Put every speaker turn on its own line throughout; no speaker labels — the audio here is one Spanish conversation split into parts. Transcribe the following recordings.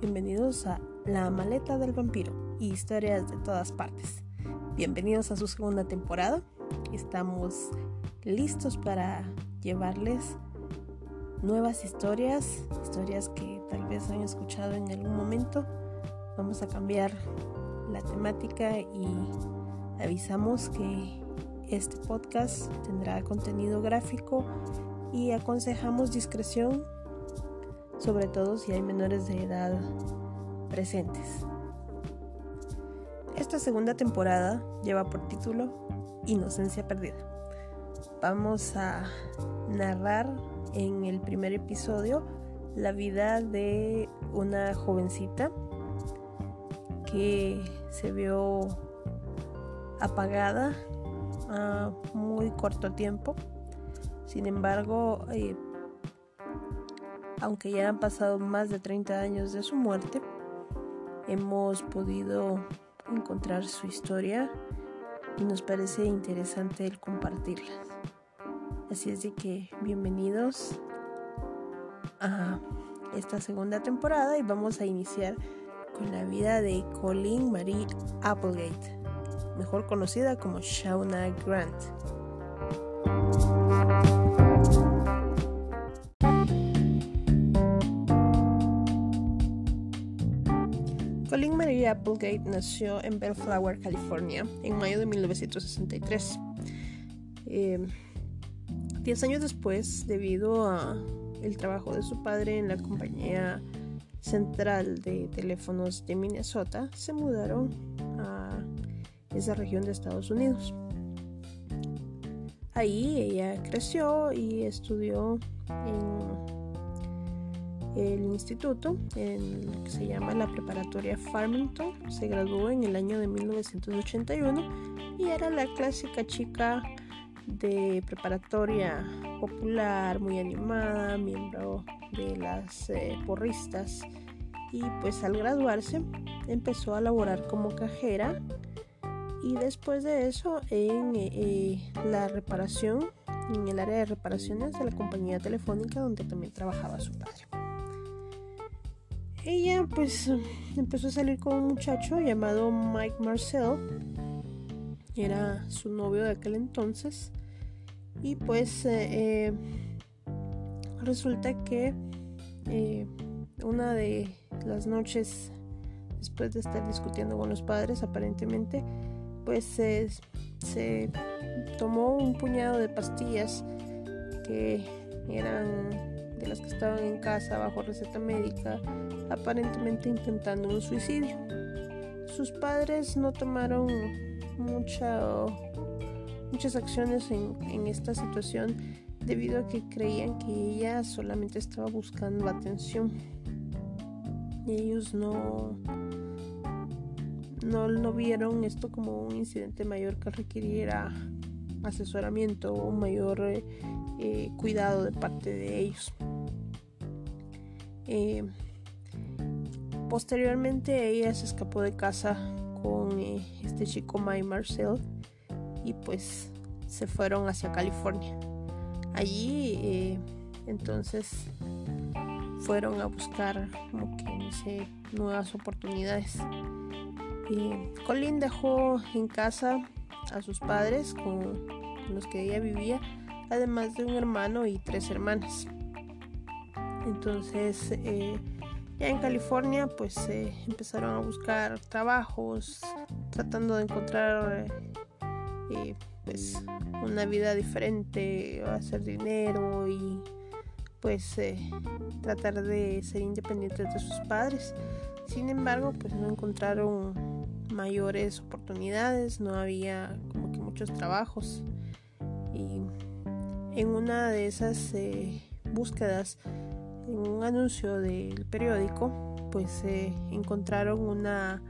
bienvenidos a La Maleta del Vampiro y historias de todas partes. Bienvenidos a su segunda temporada. Estamos listos para llevarles nuevas historias, historias que tal vez han escuchado en algún momento. Vamos a cambiar la temática y avisamos que este podcast tendrá contenido gráfico y aconsejamos discreción sobre todo si hay menores de edad presentes. Esta segunda temporada lleva por título Inocencia Perdida. Vamos a narrar en el primer episodio la vida de una jovencita que se vio apagada a muy corto tiempo. Sin embargo, eh, aunque ya han pasado más de 30 años de su muerte, hemos podido encontrar su historia y nos parece interesante el compartirla. Así es de que bienvenidos a esta segunda temporada y vamos a iniciar con la vida de Colleen Marie Applegate, mejor conocida como Shauna Grant. Applegate nació en Bellflower, California, en mayo de 1963. Em, diez años después, debido a el trabajo de su padre en la compañía central de teléfonos de Minnesota, se mudaron a esa región de Estados Unidos. Ahí ella creció y estudió en el instituto, en que se llama la preparatoria Farmington. Se graduó en el año de 1981 y era la clásica chica de preparatoria popular, muy animada, miembro de las eh, porristas. Y pues al graduarse empezó a laborar como cajera y después de eso en eh, la reparación, en el área de reparaciones de la compañía telefónica donde también trabajaba su padre ella pues empezó a salir con un muchacho llamado Mike Marcel. Era su novio de aquel entonces. Y pues eh, eh, resulta que eh, una de las noches, después de estar discutiendo con los padres, aparentemente, pues se tomó un puñado de pastillas que eran de las que estaban en casa bajo receta médica aparentemente intentando un suicidio. Sus padres no tomaron mucha, muchas acciones en, esta situación debido a que creían que ella solamente estaba buscando atención. Y ellos no, no, no vieron esto como un incidente mayor que requiriera asesoramiento o mayor eh, cuidado de parte de ellos. Eh, Posteriormente ella se escapó de casa con eh, este chico Mike Marcel y pues se fueron hacia California. Allí eh, entonces fueron a buscar como que nuevas oportunidades. Colin dejó en casa a sus padres con, los que ella vivía, además de un hermano y tres hermanas. Entonces eh, ya en California pues eh, empezaron a buscar trabajos, tratando de encontrar eh, pues una vida diferente, hacer dinero y pues eh, tratar de ser independientes de sus padres. Sin embargo, pues no encontraron mayores oportunidades, no había como que muchos trabajos. Y en una de esas búsquedas en un anuncio del periódico, pues se encontraron una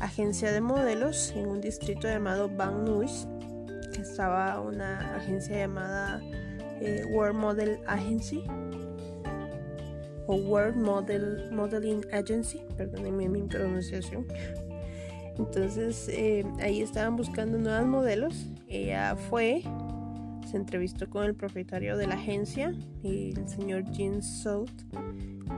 agencia de modelos en un distrito llamado Van Nuys, que estaba una agencia llamada eh, World Model Agency o World Model Modeling Agency, perdónenme mi pronunciación. Entonces eh, ahí estaban buscando nuevos modelos. Ella fue, se entrevistó con el propietario de la agencia, el señor Jean South,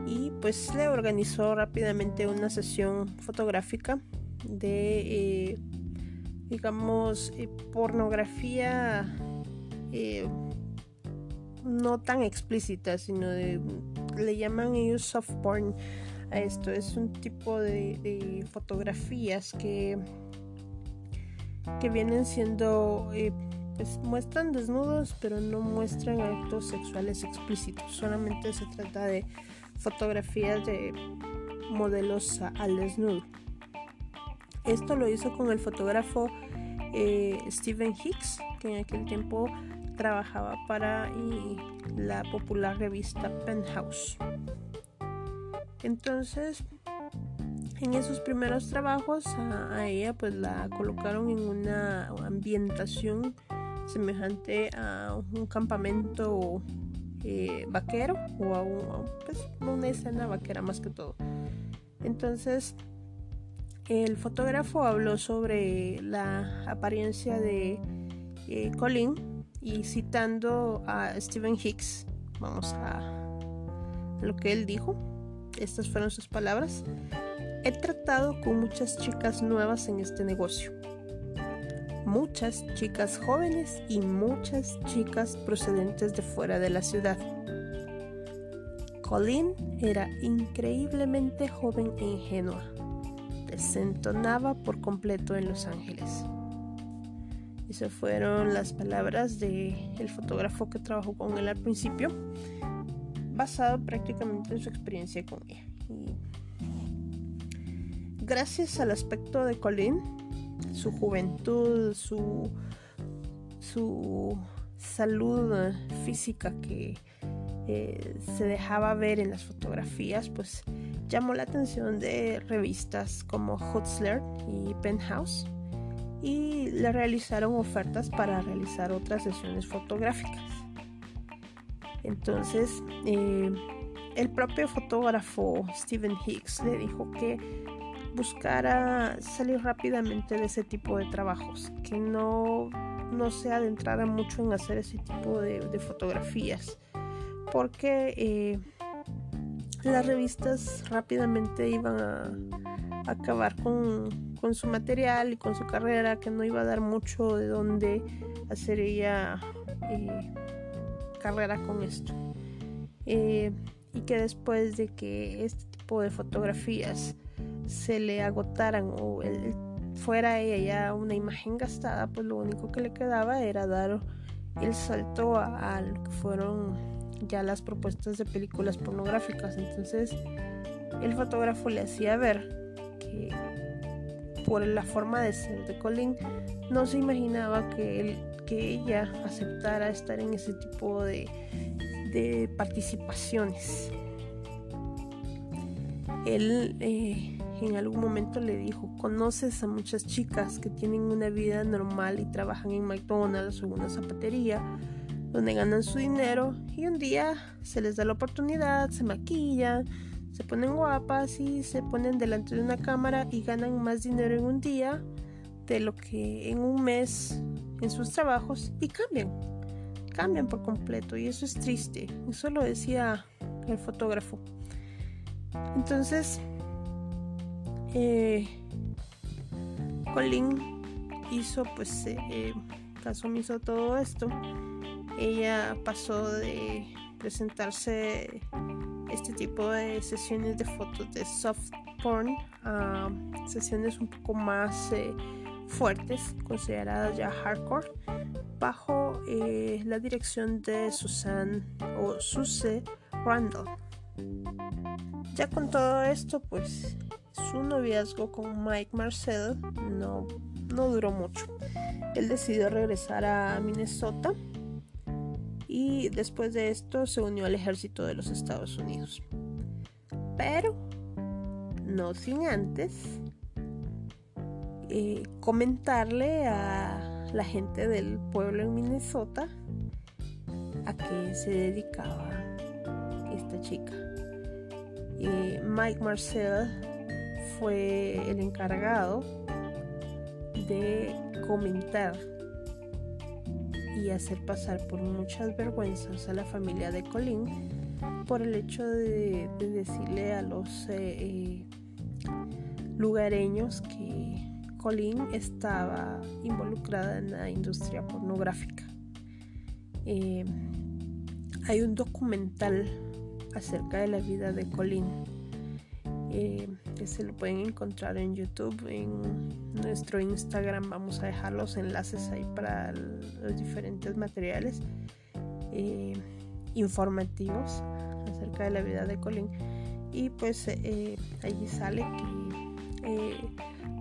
y pues le organizó rápidamente una sesión fotográfica de eh, digamos eh, pornografía eh, no tan explícita sino de le llaman ellos soft porn a esto. Es un tipo de, fotografías que que vienen siendo pues muestran desnudos pero no muestran actos sexuales explícitos solamente se trata de fotografías de modelos al desnudo. Esto lo hizo con el fotógrafo eh, Stephen Hicks, que en aquel tiempo trabajaba para la popular revista Penthouse. Entonces, en esos primeros trabajos a, ella pues la colocaron en una ambientación semejante a un campamento eh, vaquero o a, pues, una escena vaquera más que todo. Entonces, el fotógrafo habló sobre la apariencia de eh, Colin y citando a Stephen Hicks, vamos a lo que él dijo. Estas fueron sus palabras. He tratado con muchas chicas nuevas en este negocio muchas chicas jóvenes y muchas chicas procedentes de fuera de la ciudad. Colleen era increíblemente joven e ingenua. Desentonaba por completo en Los Ángeles. Esas fueron las palabras del el fotógrafo que trabajó con él al principio, basado prácticamente en su experiencia con ella. gracias al aspecto de Colleen, su juventud, su, su salud física que eh, se dejaba ver en las fotografías, pues llamó la atención de revistas como Hutzler y Penthouse y le realizaron ofertas para realizar otras sesiones fotográficas. Entonces, eh, el propio fotógrafo Stephen Hicks le dijo que buscara salir rápidamente de ese tipo de trabajos, que no, no se adentrara mucho en hacer ese tipo de, fotografías, porque eh, las revistas rápidamente iban a, acabar con, su material y con su carrera, que no iba a dar mucho de dónde hacer ella eh, carrera con esto. Eh, y que después de que este tipo de fotografías se le agotaran o fuera ella ya una imagen gastada, pues lo único que le quedaba era dar el salto a, lo que fueron ya las propuestas de películas pornográficas. Entonces el fotógrafo le hacía ver que por la forma de ser de Colin no se imaginaba que, él, que ella aceptara estar en ese tipo de, de participaciones. Él eh, en algún momento le dijo, conoces a muchas chicas que tienen una vida normal y trabajan en McDonald's o una zapatería donde ganan su dinero y un día se les da la oportunidad, se maquillan, se ponen guapas y se ponen delante de una cámara y ganan más dinero en un día de lo que en un mes en sus trabajos y cambian, cambian por completo y eso es triste, eso lo decía el fotógrafo. Entonces, eh, Colin hizo pues eh, eh, todo esto. Ella pasó de presentarse este tipo de sesiones de fotos de soft porn a sesiones un poco más eh, fuertes consideradas ya hardcore bajo la dirección de Susan o Suse Randall. Ya con todo esto pues su noviazgo con Mike Marcel no, no duró mucho. Él decidió regresar a Minnesota y después de esto se unió al ejército de los Estados Unidos. Pero no sin antes eh, comentarle a la gente del pueblo en Minnesota a qué se dedicaba esta chica. Eh, Mike Marcel fue el encargado de comentar y hacer pasar por muchas vergüenzas a la familia de Colin por el hecho de, decirle a los eh, lugareños que Colleen estaba involucrada en la industria pornográfica. Eh, hay un documental acerca de la vida de Colleen eh, que se lo pueden encontrar en YouTube, en nuestro Instagram. Vamos a dejar los enlaces ahí para los diferentes materiales eh, informativos acerca de la vida de Colleen. Y pues allí sale que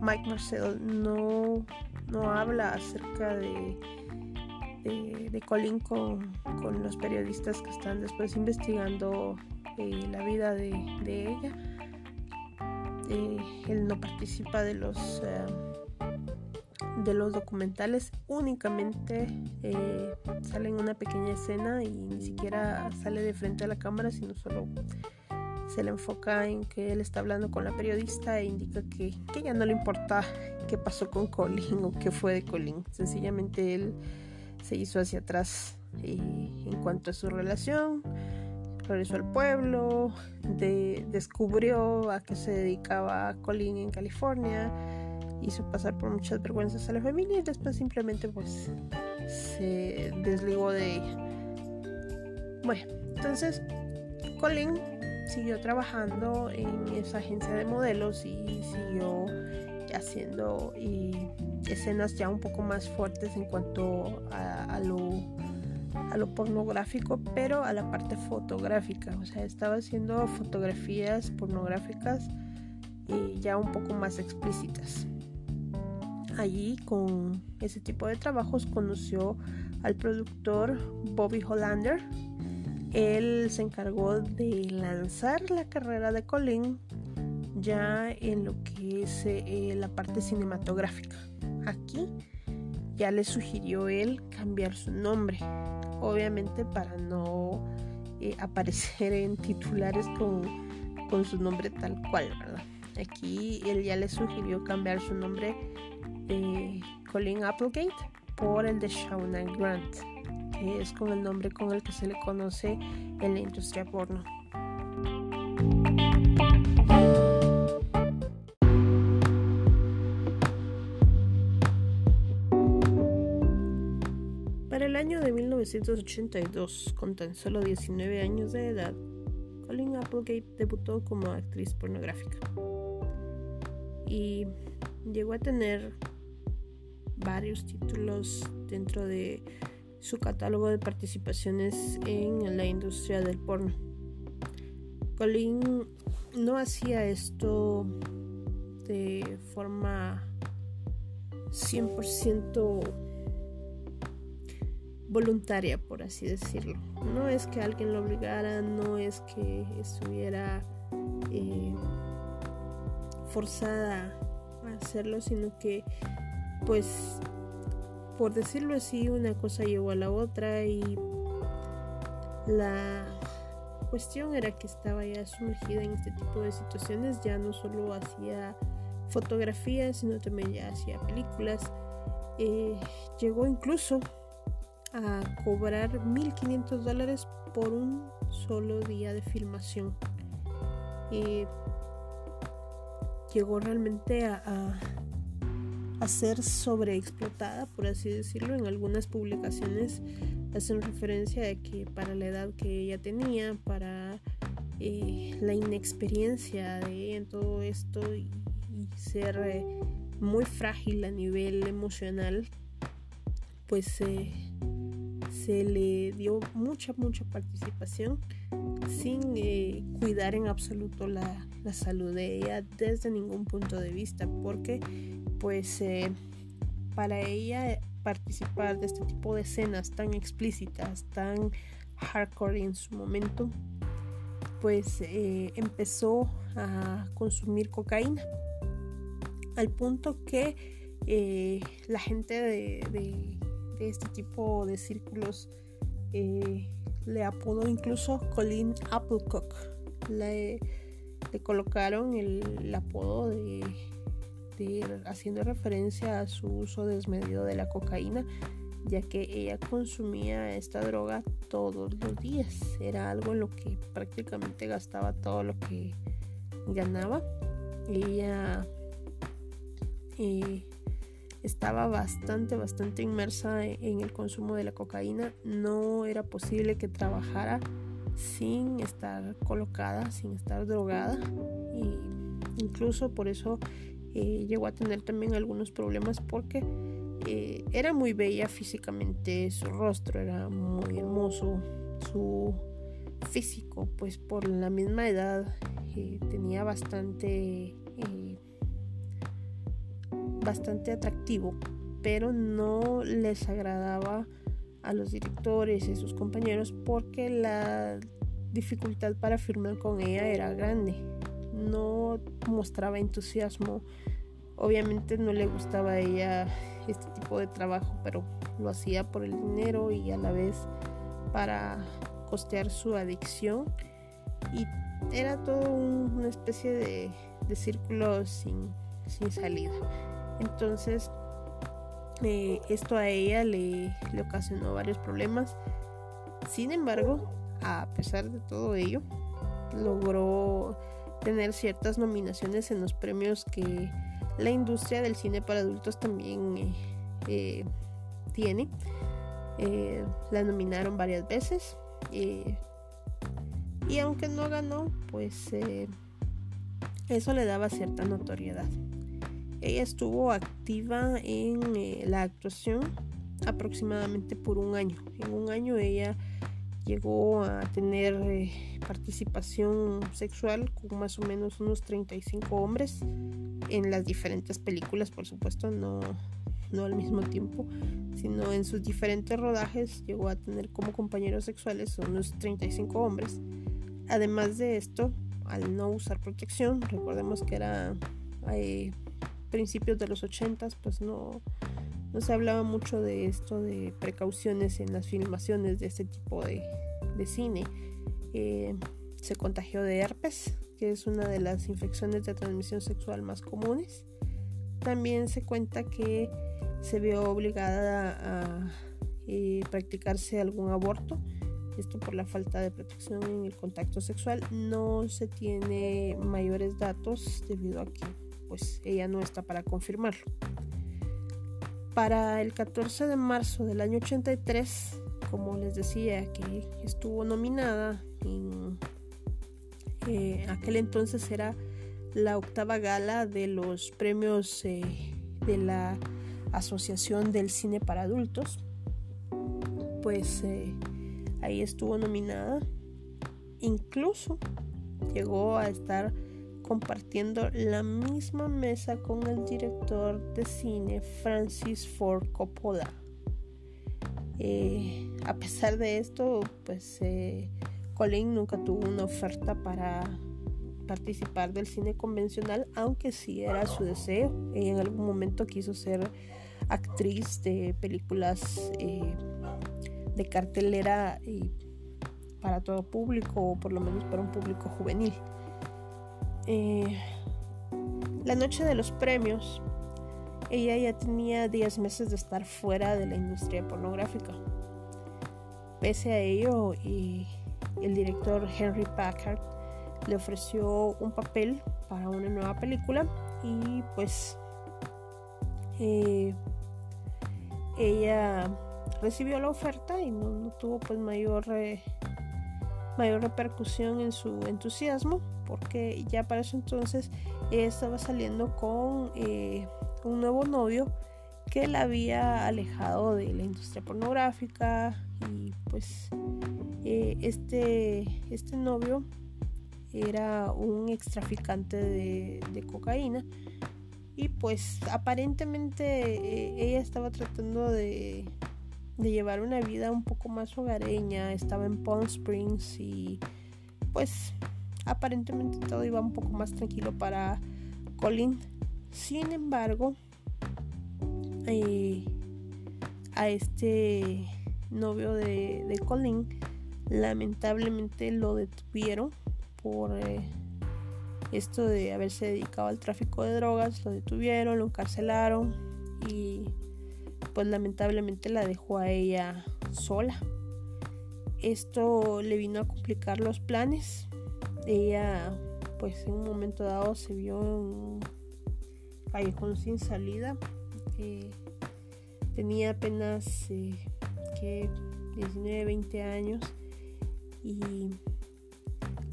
Mike Marcel no, no habla acerca de, de, Colin con, los periodistas que están después investigando eh, la vida de, ella. Eh, él no participa de los eh, de los documentales únicamente sale en una pequeña escena y ni siquiera sale de frente a la cámara sino solo se le enfoca en que él está hablando con la periodista e indica que, que ya no le importa qué pasó con Colin o qué fue de Colin. Sencillamente él se hizo hacia atrás en cuanto a su relación, regresó al pueblo, descubrió a qué se dedicaba Colin en California, hizo pasar por muchas vergüenzas a la familia y después simplemente pues se desligó de ella. Bueno, entonces Colin siguió trabajando en esa agencia de modelos y siguió haciendo escenas ya un poco más fuertes en cuanto a, lo, lo pornográfico, pero a la parte fotográfica. O sea, estaba haciendo fotografías pornográficas y ya un poco más explícitas. Allí con ese tipo de trabajos conoció al productor Bobby Hollander, él se encargó de lanzar la carrera de Colin ya en lo que es eh, la parte cinematográfica. Aquí ya le sugirió él cambiar su nombre, obviamente para no eh, aparecer en titulares con, con, su nombre tal cual, ¿verdad? Aquí él ya le sugirió cambiar su nombre de Colin Applegate por el de Shauna Grant que es con el nombre con el que se le conoce en la industria porno. Año de 1982, con tan solo 19 años de edad, Colin Applegate debutó como actriz pornográfica y llegó a tener varios títulos dentro de su catálogo de participaciones en la industria del porno. Colin no hacía esto de forma 100% voluntaria, por así decirlo. No es que alguien lo obligara, no es que estuviera eh, forzada a hacerlo, sino que pues por decirlo así, una cosa llevó a la otra y la cuestión era que estaba ya sumergida en este tipo de situaciones, ya no solo hacía fotografías, sino también ya hacía películas. Eh, llegó incluso a cobrar 1.500 dólares por un solo día de filmación. y llegó realmente a a ser sobreexplotada, por así decirlo. En algunas publicaciones hacen referencia de que para la edad que ella tenía, para eh, la inexperiencia de ella en todo esto y, ser eh, muy frágil a nivel emocional, pues eh, se le dio mucha, mucha participación sin cuidar en absoluto la, la salud de ella desde ningún punto de vista, porque pues eh, para ella participar de este tipo de escenas tan explícitas, tan hardcore en su momento, pues eh, empezó a consumir cocaína. Al punto que eh, la gente de, este tipo de círculos le apodó incluso Colin Applecock. Le, le colocaron el apodo de haciendo referencia a su uso desmedido de la cocaína ya que ella consumía esta droga todos los días. Era algo en lo que prácticamente gastaba todo lo que ganaba. Ella eh, estaba bastante, bastante inmersa en el consumo de la cocaína. No era posible que trabajara sin estar colocada, sin estar drogada. Y incluso por eso eh, llegó a tener también algunos problemas porque eh, era muy bella físicamente, su rostro era muy hermoso, su físico, pues por la misma edad eh, tenía bastante, bastante atractivo, pero no les agradaba a los directores y sus compañeros porque la dificultad para firmar con ella era grande. No mostraba entusiasmo. Obviamente no le gustaba a ella este tipo de trabajo, pero lo hacía por el dinero y a la vez para costear su adicción. Y era todo una especie de, círculo sin, sin salida. Entonces eh, esto a ella le, le ocasionó varios problemas. Sin embargo, a pesar de todo ello, logró tener ciertas nominaciones en los premios que la industria del cine para adultos también eh, eh, tiene. la nominaron varias veces y aunque no ganó, pues eso le daba cierta notoriedad. Ella estuvo activa en eh, la actuación aproximadamente por un año. En un año ella llegó a tener eh, participación sexual con más o menos unos 35 hombres en las diferentes películas, por supuesto, no, no al mismo tiempo, sino en sus diferentes rodajes llegó a tener como compañeros sexuales unos 35 hombres. Además de esto, al no usar protección, recordemos que era... Eh, principios de los 80 pues no, no se hablaba mucho de esto de precauciones en las filmaciones de este tipo de, cine. Eh, se contagió de herpes, que es una de las infecciones de transmisión sexual más comunes. También se cuenta que se vio obligada a eh, practicarse algún aborto, esto por la falta de protección en el contacto sexual. No se tiene mayores datos debido a que pues ella no está para confirmarlo. Para el 14 de marzo del año 83, como les decía, que estuvo nominada en eh, aquel entonces era la octava gala de los premios eh, de la Asociación del Cine para Adultos. Pues eh, ahí estuvo nominada. Incluso llegó a estar compartiendo la misma mesa con el director de cine Francis Ford Coppola. Eh, a pesar de esto, pues eh, Colin nunca tuvo una oferta para participar del cine convencional, aunque sí era su deseo. Ella en algún momento quiso ser actriz de películas eh, de cartelera para todo público, o por lo menos para un público juvenil. Eh, la noche de los premios, ella ya tenía 10 meses de estar fuera de la industria pornográfica. Pese a ello, y el director Henry Packard le ofreció un papel para una nueva película y pues eh, ella recibió la oferta y no, tuvo pues mayor mayor repercusión en su entusiasmo porque ya para eso entonces estaba saliendo con eh, un nuevo novio que la había alejado de la industria pornográfica y pues eh, este, este novio era un extraficante de, cocaína y pues aparentemente eh, ella estaba tratando de de llevar una vida un poco más hogareña, estaba en Palm Springs y pues aparentemente todo iba un poco más tranquilo para Colin. Sin embargo, eh, a este novio de, Colin lamentablemente lo detuvieron por eh, esto de haberse dedicado al tráfico de drogas, lo detuvieron, lo encarcelaron y pues lamentablemente la dejó a ella sola. Esto le vino a complicar los planes. Ella pues en un momento dado se vio en un callejón sin salida. Eh, tenía apenas eh, que 19, 20 años y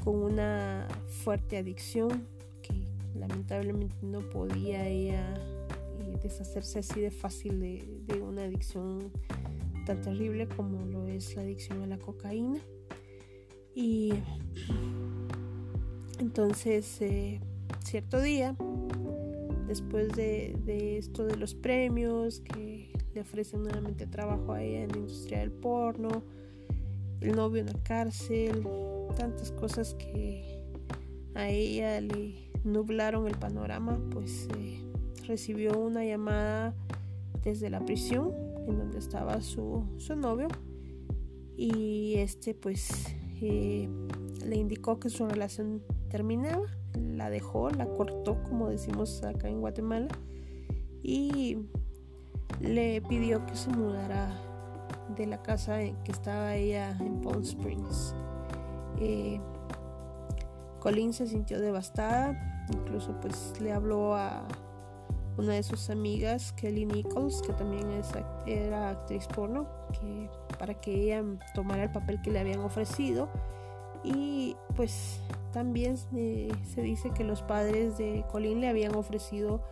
con una fuerte adicción que lamentablemente no podía ella eh, deshacerse así de fácil de, una adicción tan terrible como lo es la adicción a la cocaína. Y entonces, eh, cierto día, después de, esto de los premios, que le ofrecen nuevamente trabajo a ella en la industria del porno, el novio en la cárcel, tantas cosas que a ella le nublaron el panorama, pues eh, recibió una llamada desde la prisión en donde estaba su, su novio y este pues eh, le indicó que su relación terminaba, la dejó, la cortó como decimos acá en Guatemala y le pidió que se mudara de la casa que estaba ella en Palm Springs. Eh, Colin se sintió devastada, incluso pues le habló a una de sus amigas, Kelly Nichols, que también era actriz porno, para que ella tomara el papel que le habían ofrecido. Y pues también eh, se dice que los padres de Colin le habían ofrecido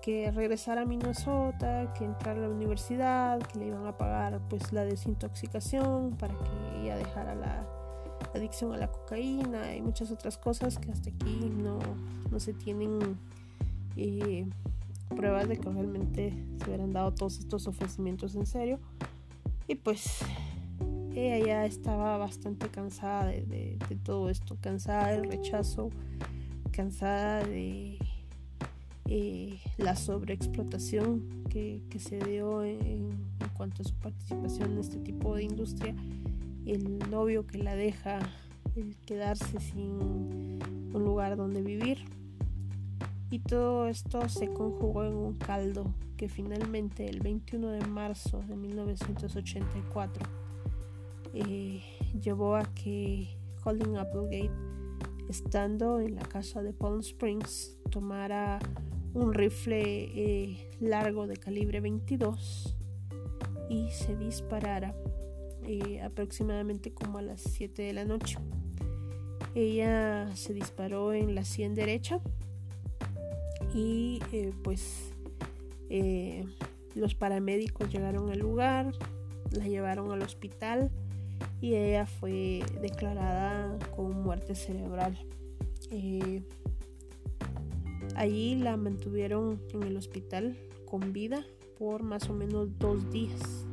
que regresara a Minnesota, que entrara a la universidad, que le iban a pagar pues la desintoxicación para que ella dejara la adicción a la cocaína y muchas otras cosas que hasta aquí no, no se tienen eh, pruebas de que realmente se hubieran dado todos estos ofrecimientos en serio. Y pues ella ya estaba bastante cansada de, todo esto, cansada del rechazo, cansada de eh, la sobreexplotación que, se dio en, cuanto a su participación en este tipo de industria, el novio que la deja, quedarse sin un lugar donde vivir. Y todo esto se conjugó en un caldo que finalmente el 21 de marzo de 1984 eh, llevó a que Colin Applegate, estando en la casa de Palm Springs, tomara un rifle eh, largo de calibre 22 y se disparara eh, aproximadamente como a las 7 de la noche. Ella se disparó en la sien derecha y pues los paramédicos llegaron al lugar, la llevaron al hospital y ella fue declarada con muerte cerebral. Allí la mantuvieron en el hospital con vida por más o menos dos días.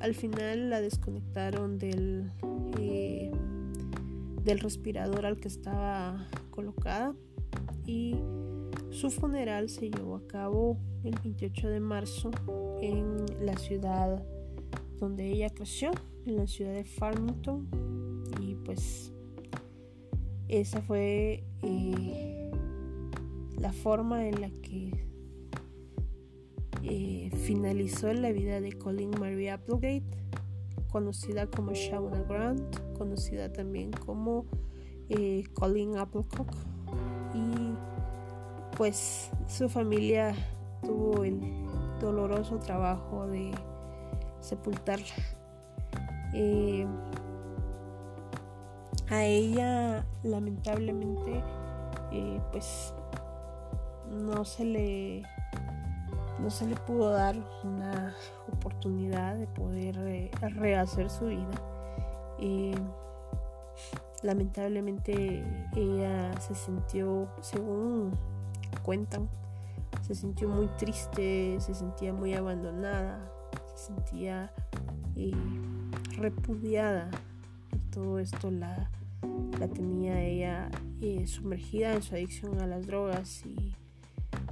Al final la desconectaron del, eh, del respirador al que estaba colocada y su funeral se llevó a cabo el 28 de marzo en la ciudad donde ella creció, en la ciudad de Farmington. Y pues esa fue eh, la forma en la que eh, finalizó la vida de Colin Marie Applegate, conocida como Shauna Grant, conocida también como eh, Colin Applecock. Y pues su familia tuvo el doloroso trabajo de sepultarla. Eh, a ella lamentablemente pues no se le no se le pudo dar una oportunidad de poder eh, rehacer su vida. y lamentablemente ella se sintió, según cuentan, se sintió muy triste, se sentía muy abandonada, se sentía eh, repudiada. todo esto la, la tenía ella eh, sumergida en su adicción a las drogas y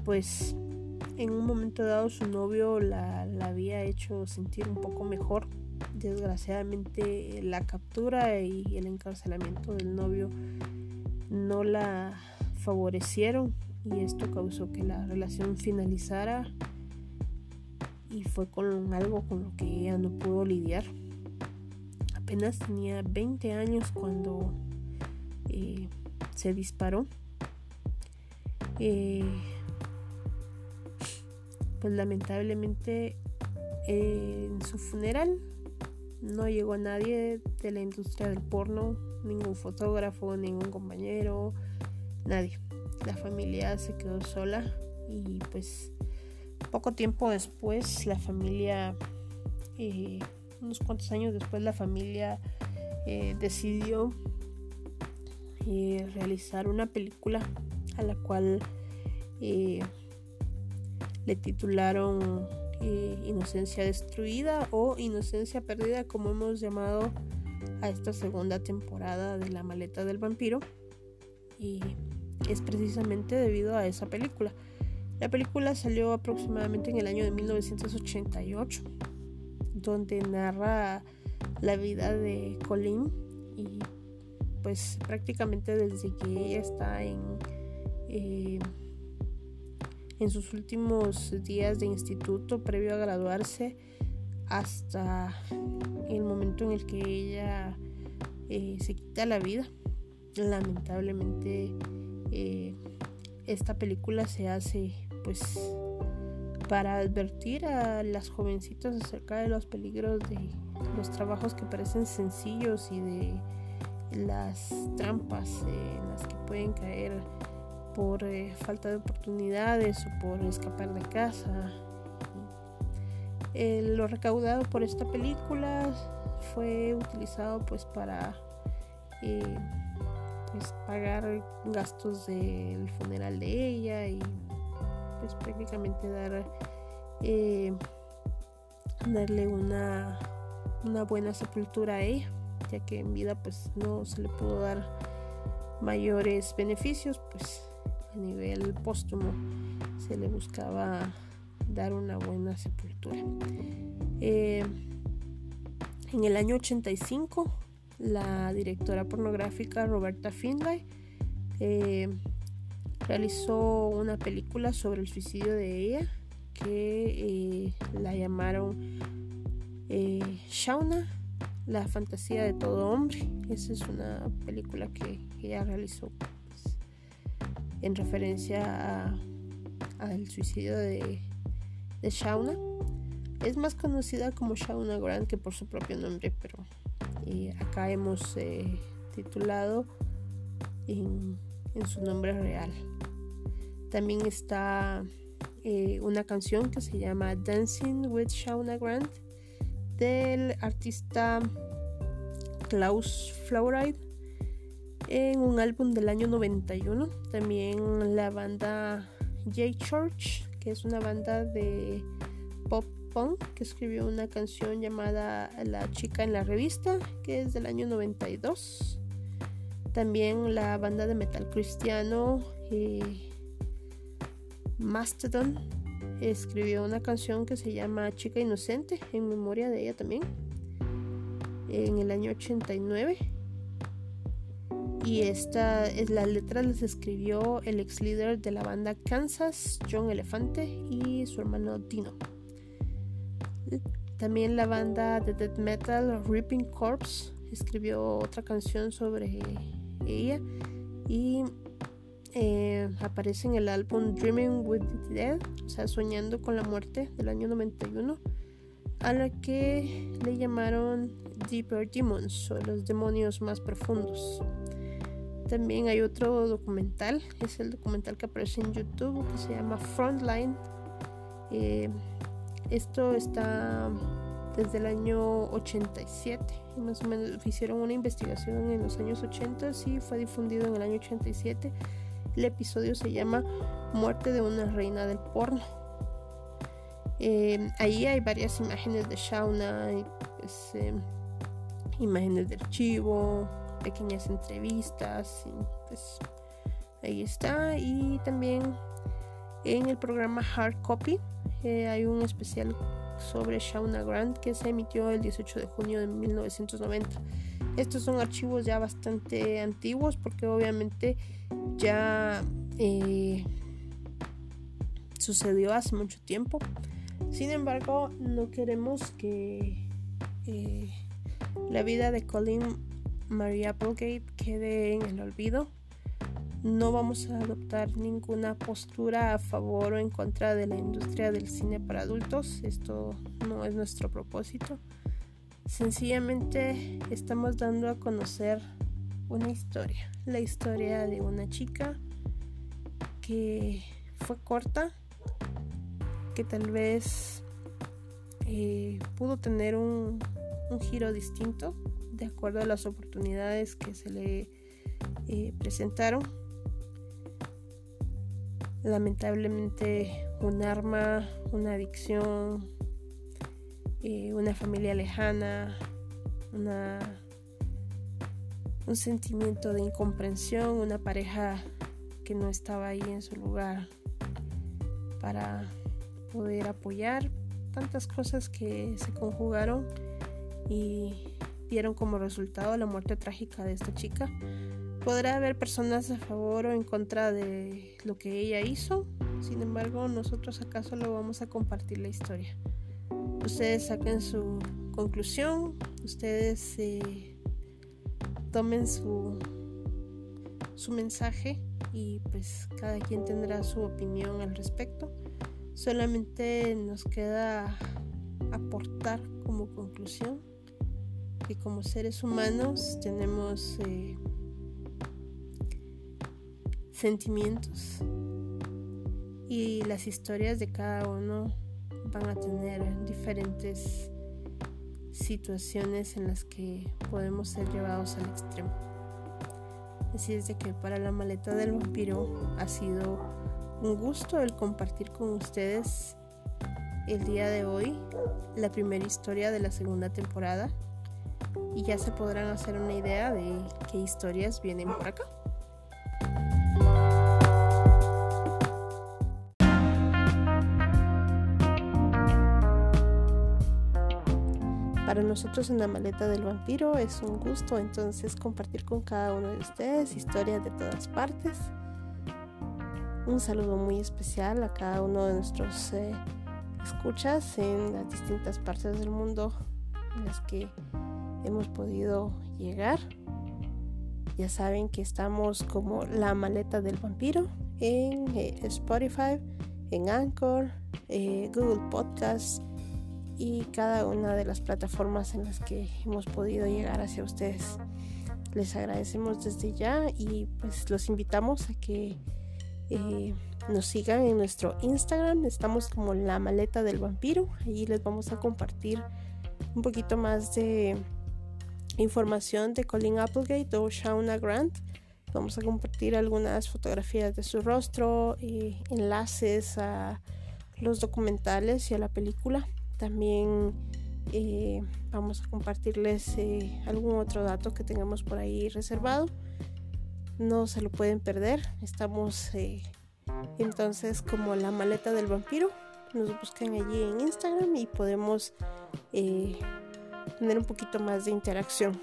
pues en un momento dado su novio la, había hecho sentir un poco mejor. Desgraciadamente la captura y el encarcelamiento del novio no la favorecieron y esto causó que la relación finalizara y fue con algo con lo que ella no pudo lidiar. Apenas tenía 20 años cuando eh, se disparó. Eh, pues lamentablemente en su funeral no llegó nadie de la industria del porno, ningún fotógrafo, ningún compañero, nadie. La familia se quedó sola y pues poco tiempo después la familia, eh, unos cuantos años después la familia eh, decidió eh, realizar una película a la cual le titularon Inocencia Destruida o Inocencia Perdida como hemos llamado a esta segunda temporada de La Maleta del Vampiro y es precisamente debido a esa película. La película salió aproximadamente en el año de 1988, donde narra la vida de Colleen y pues prácticamente desde que ella está en, eh, en sus últimos días de instituto previo a graduarse hasta el momento en el que ella eh, se quita la vida. Lamentablemente eh, esta película se hace pues para advertir a las jovencitas acerca de los peligros de los trabajos que parecen sencillos y de las trampas en las que pueden caer por eh, falta de oportunidades o por escapar de casa. Eh, lo recaudado por esta película fue utilizado pues para eh, pues, pagar gastos del funeral de ella y prácticamente dar eh, darle una, una buena sepultura a ella ya que en vida pues no se le pudo dar mayores beneficios pues a nivel póstumo se le buscaba dar una buena sepultura. Eh, en el año 85 la directora pornográfica Roberta Findlay eh, realizó una película sobre el suicidio de ella que eh, la llamaron eh, Shauna, la fantasía de todo hombre. Esa es una película que ella realizó pues, en referencia al suicidio de, Shauna. Es más conocida como Shauna Grant que por su propio nombre, pero eh, acá hemos titulado en su nombre real. También está eh, una canción que se llama Dancing with Shauna Grant del artista Klaus Flauride en un álbum del año 91. También la banda J Church, que es una banda de pop punk, que escribió una canción llamada La chica en la revista, que es del año 92. También la banda de metal cristiano eh, Mastodon escribió una canción que se llama Chica Inocente, en memoria de ella también, en el año 89. Y esta es la letra las escribió el ex líder de la banda Kansas, John Elefante, y su hermano Dino. También la banda de death metal Ripping Corpse escribió otra canción sobre ella y eh, aparece en el álbum Dreaming with the Dead, o sea, Soñando con la Muerte del año 91, a la que le llamaron Deeper Demons o los demonios más profundos. También hay otro documental, es el documental que aparece en YouTube que se llama Frontline. Eh, esto está desde el año 87 y más o menos hicieron una investigación en los años 80 y fue difundido en el año 87 el episodio se llama muerte de una reina del porno eh, ahí hay varias imágenes de Shauna pues, eh, imágenes del archivo pequeñas entrevistas pues, ahí está y también en el programa Hard Copy eh, hay un especial sobre Shauna Grant que se emitió el 18 de junio de 1990. Estos son archivos ya bastante antiguos porque obviamente ya eh, sucedió hace mucho tiempo. Sin embargo, no queremos que eh, la vida de Colin Marie Applegate quede en el olvido. No vamos a adoptar ninguna postura a favor o en contra de la industria del cine para adultos. Esto no es nuestro propósito. Sencillamente estamos dando a conocer una historia. La historia de una chica que fue corta, que tal vez eh, pudo tener un, giro distinto de acuerdo a las oportunidades que se le eh, presentaron. Lamentablemente un arma, una adicción, eh, una familia lejana, un sentimiento de incomprensión, una pareja que no estaba ahí en su lugar para poder apoyar tantas cosas que se conjugaron y dieron como resultado la muerte trágica de esta chica. Podrá haber personas a favor o en contra de lo que ella hizo, sin embargo nosotros acaso lo vamos a compartir la historia. Ustedes saquen su conclusión, ustedes eh, tomen su, su mensaje y pues cada quien tendrá su opinión al respecto. Solamente nos queda aportar como conclusión que como seres humanos tenemos eh, sentimientos y las historias de cada uno van a tener diferentes situaciones en las que podemos ser llevados al extremo. Así es de que para la maleta del vampiro ha sido un gusto el compartir con ustedes el día de hoy la primera historia de la segunda temporada y ya se podrán hacer una idea de qué historias vienen por acá. Para nosotros en la maleta del vampiro es un gusto entonces compartir con cada uno de ustedes historias de todas partes. Un saludo muy especial a cada uno de nuestros eh, escuchas en las distintas partes del mundo en las que hemos podido llegar. Ya saben que estamos como la maleta del vampiro en eh, Spotify, en Anchor, eh, Google Podcasts y cada una de las plataformas en las que hemos podido llegar hacia ustedes. Les agradecemos desde ya y pues los invitamos a que eh, nos sigan en nuestro Instagram. Estamos como la maleta del vampiro. Allí les vamos a compartir un poquito más de información de Colin Applegate o Shauna Grant. Vamos a compartir algunas fotografías de su rostro, y enlaces a los documentales y a la película. También eh, vamos a compartirles eh, algún otro dato que tengamos por ahí reservado. No se lo pueden perder. Estamos eh, entonces como la maleta del vampiro. Nos buscan allí en Instagram y podemos tener un poquito más de interacción.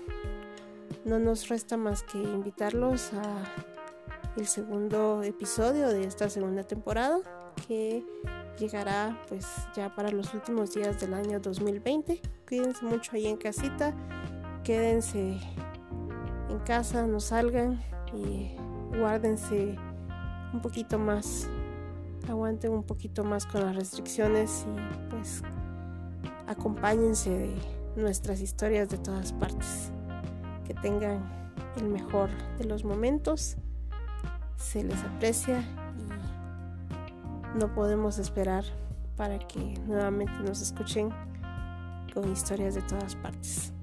No nos resta más que invitarlos a el segundo episodio de esta segunda temporada que llegará pues ya para los últimos días del año 2020. Cuídense mucho ahí en casita, quédense en casa, no salgan y guárdense un poquito más, aguanten un poquito más con las restricciones y pues acompáñense de nuestras historias de todas partes. Que tengan el mejor de los momentos, se les aprecia no podemos esperar para que nuevamente nos escuchen con historias de todas partes.